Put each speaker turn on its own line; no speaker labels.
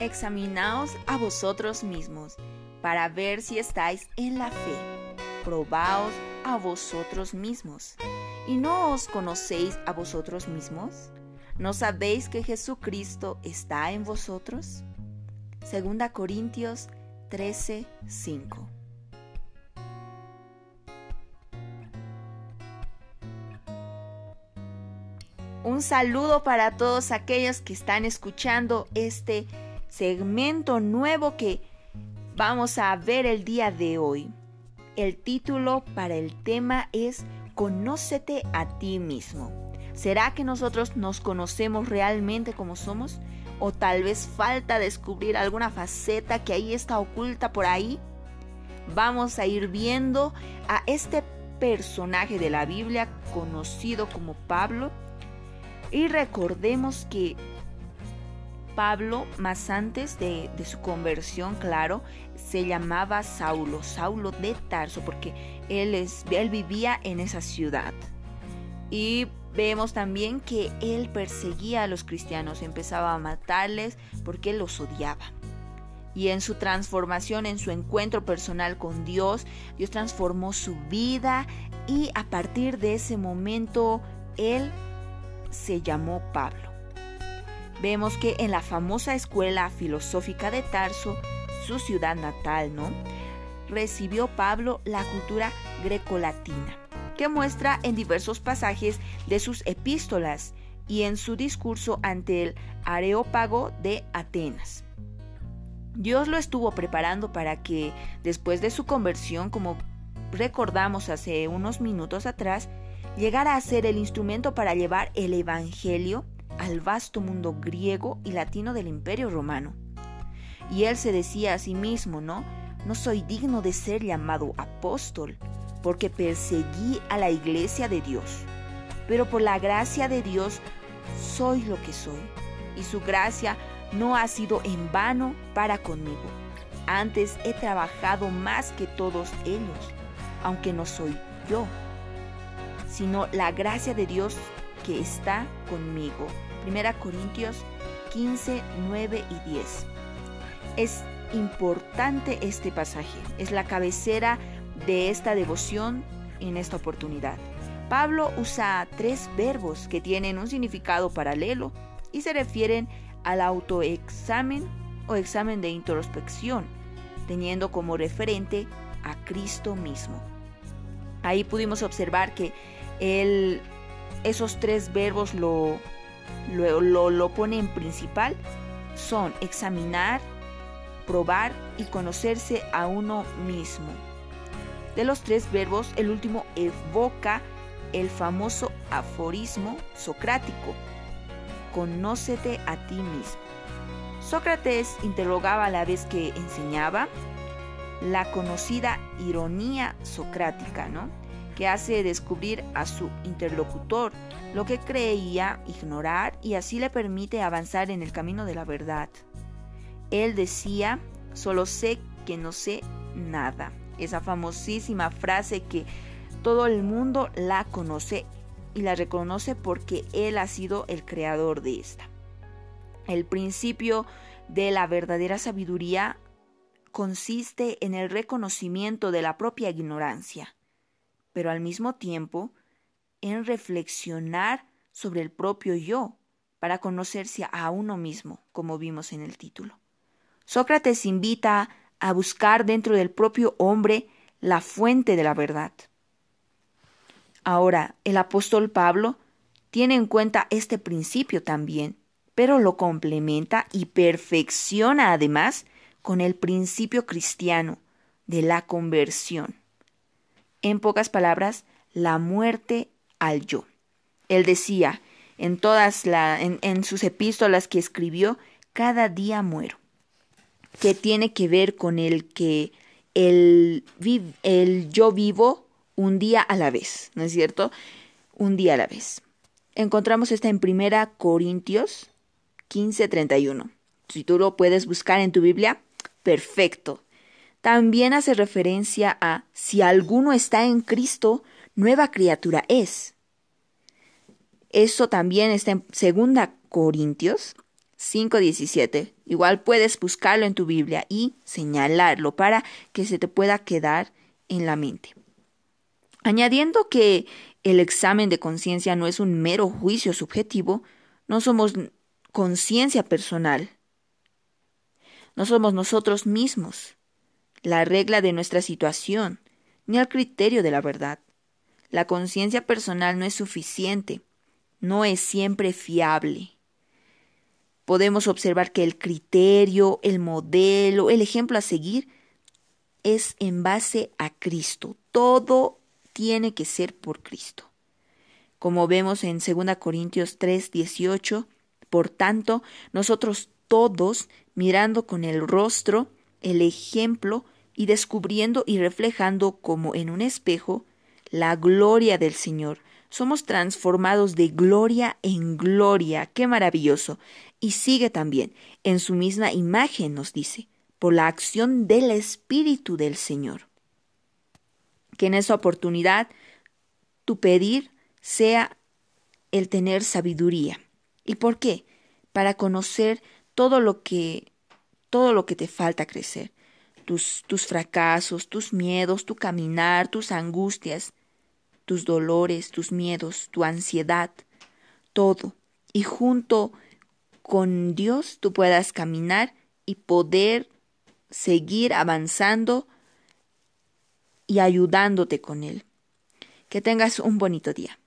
Examinaos a vosotros mismos para ver si estáis en la fe. Probaos a vosotros mismos. ¿Y no os conocéis a vosotros mismos? ¿No sabéis que Jesucristo está en vosotros? Segunda Corintios 13, 5. Un saludo para todos aquellos que están escuchando este segmento nuevo que vamos a ver el día de hoy. El título para el tema es Conócete a ti mismo. ¿Será que nosotros nos conocemos realmente como somos? ¿O tal vez falta descubrir alguna faceta que ahí está oculta por ahí? Vamos a ir viendo a este personaje de la Biblia conocido como Pablo y recordemos que Pablo, más antes de, su conversión, claro, se llamaba Saulo, Saulo de Tarso, porque él, es, él vivía en esa ciudad. Y vemos también que él perseguía a los cristianos, empezaba a matarles porque los odiaba. Y en su transformación, en su encuentro personal con Dios, Dios transformó su vida y a partir de ese momento él se llamó Pablo vemos que en la famosa escuela filosófica de Tarso, su ciudad natal, ¿no? Recibió Pablo la cultura grecolatina, que muestra en diversos pasajes de sus epístolas y en su discurso ante el Areópago de Atenas. Dios lo estuvo preparando para que, después de su conversión, como recordamos hace unos minutos atrás, llegara a ser el instrumento para llevar el Evangelio al vasto mundo griego y latino del imperio romano. Y él se decía a sí mismo, ¿no? No soy digno de ser llamado apóstol, porque perseguí a la iglesia de Dios. Pero por la gracia de Dios soy lo que soy, y su gracia no ha sido en vano para conmigo. Antes he trabajado más que todos ellos, aunque no soy yo, sino la gracia de Dios que está conmigo. Primera Corintios 15, 9 y 10. Es importante este pasaje, es la cabecera de esta devoción en esta oportunidad. Pablo usa tres verbos que tienen un significado paralelo y se refieren al autoexamen o examen de introspección, teniendo como referente a Cristo mismo. Ahí pudimos observar que él esos tres verbos lo, lo, lo, pone en principal. Son examinar, probar y conocerse a uno mismo. De los tres verbos, el último evoca el famoso aforismo socrático. Conócete a ti mismo. Sócrates interrogaba a la vez que enseñaba la conocida ironía socrática, ¿no? Que hace descubrir a su interlocutor lo que creía ignorar y así le permite avanzar en el camino de la verdad. Él decía, solo sé que no sé nada. Esa famosísima frase que todo el mundo la conoce y la reconoce porque Él ha sido el creador de esta. El principio de la verdadera sabiduría consiste en el reconocimiento de la propia ignorancia pero al mismo tiempo en reflexionar sobre el propio yo para conocerse a uno mismo, como vimos en el título. Sócrates invita a buscar dentro del propio hombre la fuente de la verdad. Ahora, el apóstol Pablo tiene en cuenta este principio también, pero lo complementa y perfecciona además con el principio cristiano de la conversión. En pocas palabras, la muerte al yo. Él decía en todas la, en, sus epístolas que escribió, cada día muero, que tiene que ver con el que el, el yo vivo un día a la vez, ¿no es cierto? Un día a la vez. Encontramos esta en Primera Corintios 15:31. Si tú lo puedes buscar en tu Biblia, perfecto también hace referencia a si alguno está en Cristo, nueva criatura es. Eso también está en 2 Corintios 5.17. Igual puedes buscarlo en tu Biblia y señalarlo para que se te pueda quedar en la mente. Añadiendo que el examen de conciencia no es un mero juicio subjetivo, no somos conciencia personal, no somos nosotros mismos, la regla de nuestra situación, ni el criterio de la verdad. La conciencia personal no es suficiente, no es siempre fiable. Podemos observar que el criterio, el modelo, el ejemplo a seguir es en base a Cristo. Todo tiene que ser por Cristo. Como vemos en 2 Corintios 3, 18, por tanto, nosotros todos, mirando con el rostro, el ejemplo, y descubriendo y reflejando como en un espejo la gloria del Señor, somos transformados de gloria en gloria. ¡Qué maravilloso! Y sigue también, en su misma imagen nos dice, por la acción del Espíritu del Señor que en esa oportunidad tu pedir sea el tener sabiduría. ¿Y por qué? Para conocer todo lo que todo lo que te falta crecer, tus, tus fracasos, tus miedos, tu caminar, tus angustias, tus dolores, tus miedos, tu ansiedad, todo. Y junto con Dios tú puedas caminar y poder seguir avanzando y ayudándote con Él. Que tengas un bonito día.